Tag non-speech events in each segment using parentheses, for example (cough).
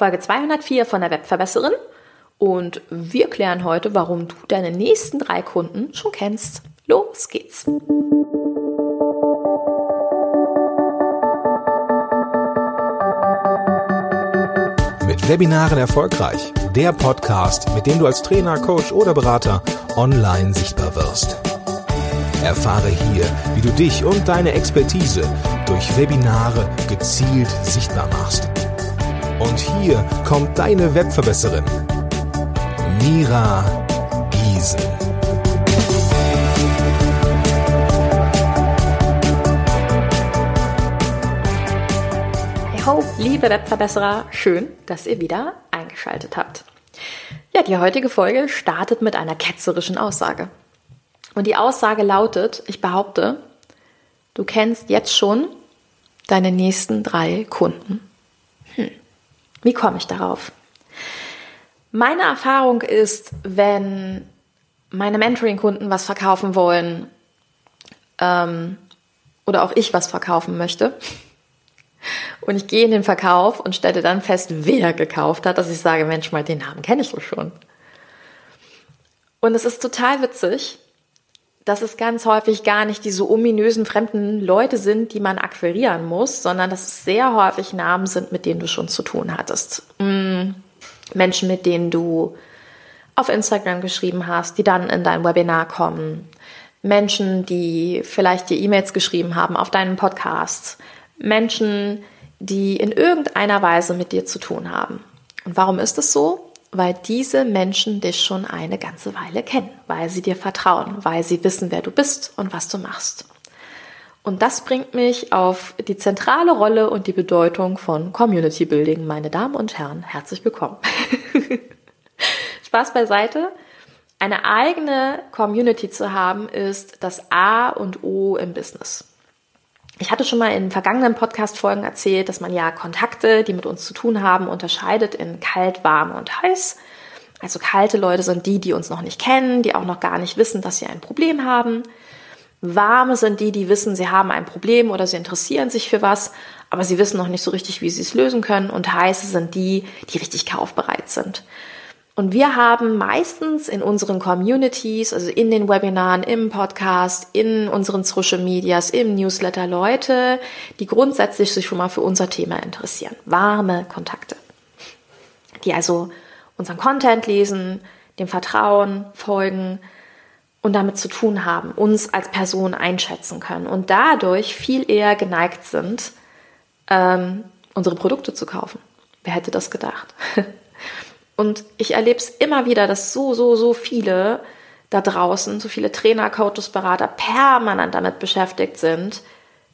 Folge 204 von der Webverbesserin und wir klären heute, warum du deine nächsten drei Kunden schon kennst. Los geht's! Mit Webinaren erfolgreich. Der Podcast, mit dem du als Trainer, Coach oder Berater online sichtbar wirst. Erfahre hier, wie du dich und deine Expertise durch Webinare gezielt sichtbar machst. Und hier kommt deine Webverbesserin, Mira Giesen. Ho, liebe Webverbesserer, schön, dass ihr wieder eingeschaltet habt. Ja, die heutige Folge startet mit einer ketzerischen Aussage. Und die Aussage lautet, ich behaupte, du kennst jetzt schon deine nächsten drei Kunden. Wie komme ich darauf? Meine Erfahrung ist, wenn meine Mentoring-Kunden was verkaufen wollen ähm, oder auch ich was verkaufen möchte und ich gehe in den Verkauf und stelle dann fest, wer gekauft hat, dass ich sage, Mensch, mal den Namen kenne ich doch schon. Und es ist total witzig, dass es ganz häufig gar nicht diese ominösen fremden Leute sind, die man akquirieren muss, sondern dass es sehr häufig Namen sind, mit denen du schon zu tun hattest. Mm, Menschen, mit denen du auf Instagram geschrieben hast, die dann in dein Webinar kommen. Menschen, die vielleicht dir E-Mails geschrieben haben auf deinen Podcast. Menschen, die in irgendeiner Weise mit dir zu tun haben. Und warum ist es so? Weil diese Menschen dich schon eine ganze Weile kennen, weil sie dir vertrauen, weil sie wissen, wer du bist und was du machst. Und das bringt mich auf die zentrale Rolle und die Bedeutung von Community Building, meine Damen und Herren. Herzlich willkommen. (laughs) Spaß beiseite. Eine eigene Community zu haben, ist das A und O im Business. Ich hatte schon mal in vergangenen Podcast-Folgen erzählt, dass man ja Kontakte, die mit uns zu tun haben, unterscheidet in kalt, warm und heiß. Also kalte Leute sind die, die uns noch nicht kennen, die auch noch gar nicht wissen, dass sie ein Problem haben. Warme sind die, die wissen, sie haben ein Problem oder sie interessieren sich für was, aber sie wissen noch nicht so richtig, wie sie es lösen können. Und heiße sind die, die richtig kaufbereit sind. Und wir haben meistens in unseren Communities, also in den Webinaren, im Podcast, in unseren Social Medias, im Newsletter Leute, die grundsätzlich sich schon mal für unser Thema interessieren. Warme Kontakte. Die also unseren Content lesen, dem Vertrauen, folgen und damit zu tun haben, uns als Person einschätzen können und dadurch viel eher geneigt sind, ähm, unsere Produkte zu kaufen. Wer hätte das gedacht? (laughs) Und ich erlebe es immer wieder, dass so, so, so viele da draußen, so viele Trainer, Coaches, Berater permanent damit beschäftigt sind,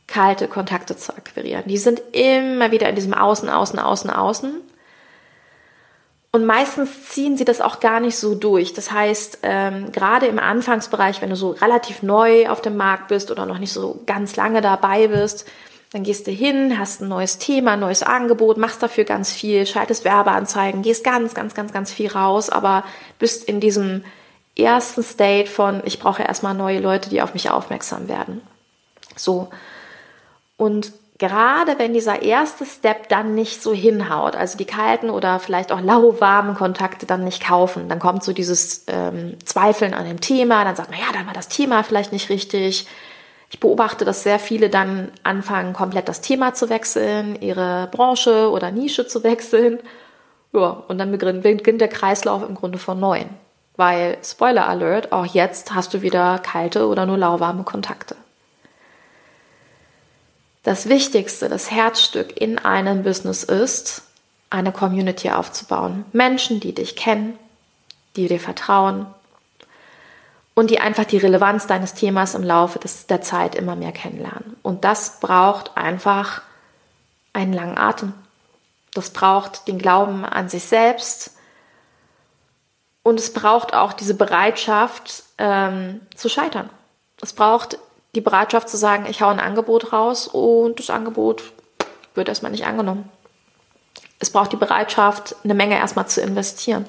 kalte Kontakte zu akquirieren. Die sind immer wieder in diesem Außen, Außen, Außen, Außen. Und meistens ziehen sie das auch gar nicht so durch. Das heißt, ähm, gerade im Anfangsbereich, wenn du so relativ neu auf dem Markt bist oder noch nicht so ganz lange dabei bist, dann gehst du hin, hast ein neues Thema, ein neues Angebot, machst dafür ganz viel, schaltest Werbeanzeigen, gehst ganz, ganz, ganz, ganz viel raus, aber bist in diesem ersten State von, ich brauche erstmal neue Leute, die auf mich aufmerksam werden. So. Und gerade wenn dieser erste Step dann nicht so hinhaut, also die kalten oder vielleicht auch lauwarmen Kontakte dann nicht kaufen, dann kommt so dieses ähm, Zweifeln an dem Thema, dann sagt man, ja, dann war das Thema vielleicht nicht richtig, ich beobachte, dass sehr viele dann anfangen, komplett das Thema zu wechseln, ihre Branche oder Nische zu (laughs) wechseln. Ja, und dann beginnt der Kreislauf im Grunde von neuem. Weil, Spoiler Alert, auch jetzt hast du wieder kalte oder nur lauwarme Kontakte. Das Wichtigste, das Herzstück in einem Business ist, eine Community aufzubauen. Menschen, die dich kennen, die dir vertrauen, und die einfach die Relevanz deines Themas im Laufe des, der Zeit immer mehr kennenlernen. Und das braucht einfach einen langen Atem. Das braucht den Glauben an sich selbst. Und es braucht auch diese Bereitschaft ähm, zu scheitern. Es braucht die Bereitschaft zu sagen, ich hau ein Angebot raus und das Angebot wird erstmal nicht angenommen. Es braucht die Bereitschaft, eine Menge erstmal zu investieren.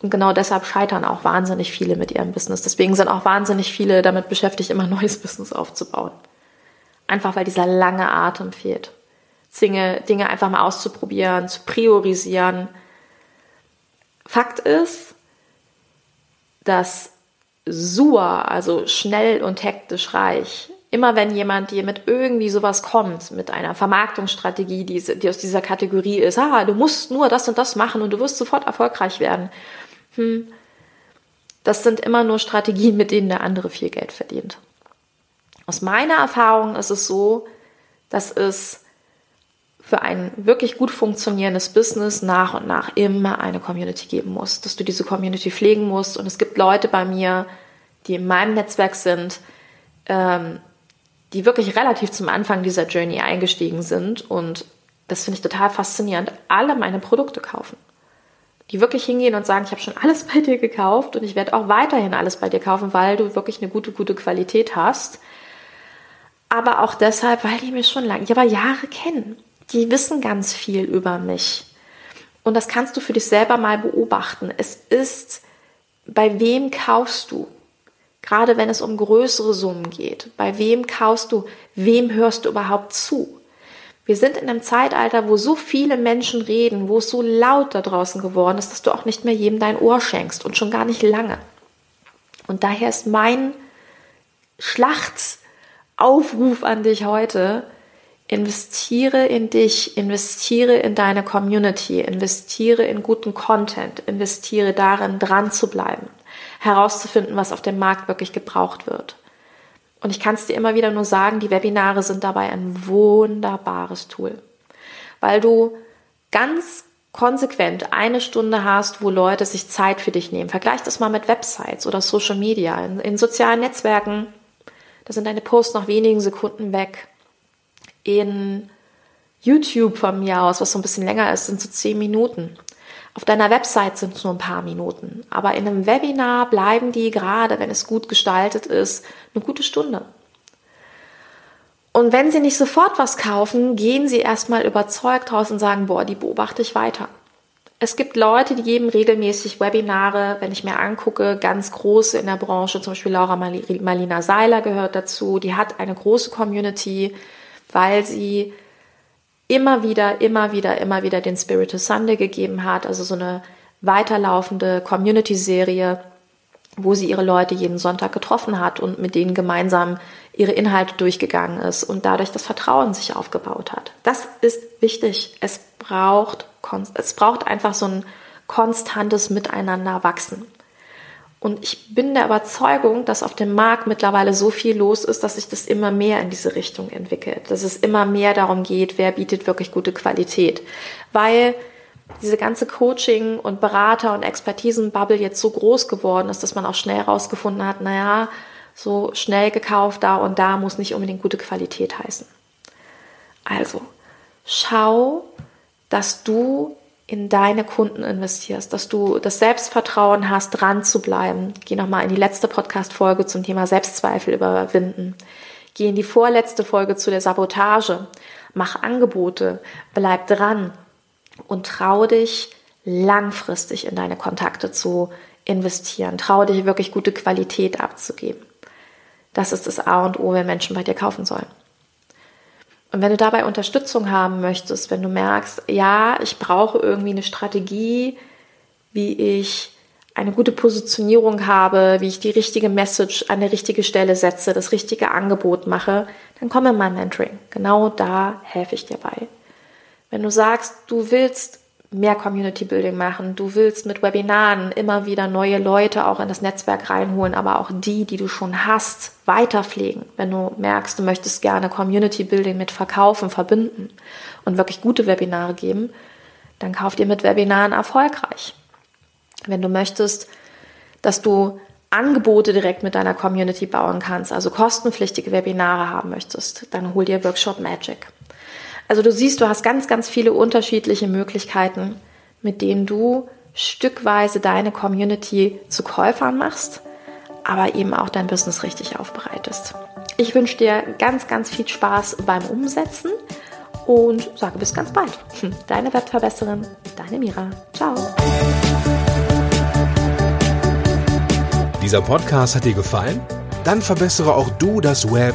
Und genau deshalb scheitern auch wahnsinnig viele mit ihrem Business. Deswegen sind auch wahnsinnig viele damit beschäftigt, immer neues (laughs) Business aufzubauen. Einfach weil dieser lange Atem fehlt. Dinge, Dinge einfach mal auszuprobieren, zu priorisieren. Fakt ist, dass SUA, also schnell und hektisch reich, immer wenn jemand dir mit irgendwie sowas kommt, mit einer Vermarktungsstrategie, die, die aus dieser Kategorie ist, ah, du musst nur das und das machen und du wirst sofort erfolgreich werden, hm, das sind immer nur Strategien, mit denen der andere viel Geld verdient. Aus meiner Erfahrung ist es so, dass es für ein wirklich gut funktionierendes Business nach und nach immer eine Community geben muss, dass du diese Community pflegen musst. Und es gibt Leute bei mir, die in meinem Netzwerk sind, ähm, die wirklich relativ zum Anfang dieser Journey eingestiegen sind. Und das finde ich total faszinierend, alle meine Produkte kaufen. Die wirklich hingehen und sagen, ich habe schon alles bei dir gekauft und ich werde auch weiterhin alles bei dir kaufen, weil du wirklich eine gute, gute Qualität hast. Aber auch deshalb, weil die mich schon lange, ja, aber Jahre kennen. Die wissen ganz viel über mich. Und das kannst du für dich selber mal beobachten. Es ist, bei wem kaufst du? Gerade wenn es um größere Summen geht. Bei wem kaufst du? Wem hörst du überhaupt zu? Wir sind in einem Zeitalter, wo so viele Menschen reden, wo es so laut da draußen geworden ist, dass du auch nicht mehr jedem dein Ohr schenkst und schon gar nicht lange. Und daher ist mein Schlachtaufruf an dich heute, investiere in dich, investiere in deine Community, investiere in guten Content, investiere darin, dran zu bleiben herauszufinden, was auf dem Markt wirklich gebraucht wird. Und ich kann es dir immer wieder nur sagen, die Webinare sind dabei ein wunderbares Tool, weil du ganz konsequent eine Stunde hast, wo Leute sich Zeit für dich nehmen. Vergleich das mal mit Websites oder Social Media. In, in sozialen Netzwerken, da sind deine Posts nach wenigen Sekunden weg. In YouTube von mir aus, was so ein bisschen länger ist, sind so zehn Minuten. Auf deiner Website sind es nur ein paar Minuten, aber in einem Webinar bleiben die gerade, wenn es gut gestaltet ist, eine gute Stunde. Und wenn sie nicht sofort was kaufen, gehen sie erstmal überzeugt raus und sagen, boah, die beobachte ich weiter. Es gibt Leute, die geben regelmäßig Webinare, wenn ich mir angucke, ganz große in der Branche, zum Beispiel Laura Marlina Seiler gehört dazu, die hat eine große Community, weil sie immer wieder, immer wieder, immer wieder den Spiritus Sunday gegeben hat, also so eine weiterlaufende Community-Serie, wo sie ihre Leute jeden Sonntag getroffen hat und mit denen gemeinsam ihre Inhalte durchgegangen ist und dadurch das Vertrauen sich aufgebaut hat. Das ist wichtig. Es braucht, es braucht einfach so ein konstantes Miteinander wachsen. Und ich bin der Überzeugung, dass auf dem Markt mittlerweile so viel los ist, dass sich das immer mehr in diese Richtung entwickelt. Dass es immer mehr darum geht, wer bietet wirklich gute Qualität. Weil diese ganze Coaching und Berater und Expertisenbubble jetzt so groß geworden ist, dass man auch schnell herausgefunden hat, naja, so schnell gekauft da und da muss nicht unbedingt gute Qualität heißen. Also, schau, dass du in deine Kunden investierst, dass du das Selbstvertrauen hast, dran zu bleiben. Geh nochmal in die letzte Podcast-Folge zum Thema Selbstzweifel überwinden. Geh in die vorletzte Folge zu der Sabotage. Mach Angebote. Bleib dran. Und trau dich, langfristig in deine Kontakte zu investieren. Trau dich, wirklich gute Qualität abzugeben. Das ist das A und O, wenn Menschen bei dir kaufen sollen. Und wenn du dabei Unterstützung haben möchtest, wenn du merkst, ja, ich brauche irgendwie eine Strategie, wie ich eine gute Positionierung habe, wie ich die richtige Message an die richtige Stelle setze, das richtige Angebot mache, dann komm in mein Mentoring. Genau da helfe ich dir bei. Wenn du sagst, du willst mehr Community Building machen. Du willst mit Webinaren immer wieder neue Leute auch in das Netzwerk reinholen, aber auch die, die du schon hast, weiterpflegen. Wenn du merkst, du möchtest gerne Community Building mit Verkaufen verbinden und wirklich gute Webinare geben, dann kauf dir mit Webinaren erfolgreich. Wenn du möchtest, dass du Angebote direkt mit deiner Community bauen kannst, also kostenpflichtige Webinare haben möchtest, dann hol dir Workshop Magic. Also du siehst, du hast ganz, ganz viele unterschiedliche Möglichkeiten, mit denen du stückweise deine Community zu Käufern machst, aber eben auch dein Business richtig aufbereitest. Ich wünsche dir ganz, ganz viel Spaß beim Umsetzen und sage bis ganz bald. (laughs) Deine Webverbesserin, deine Mira. Ciao. Dieser Podcast hat dir gefallen? Dann verbessere auch du das Web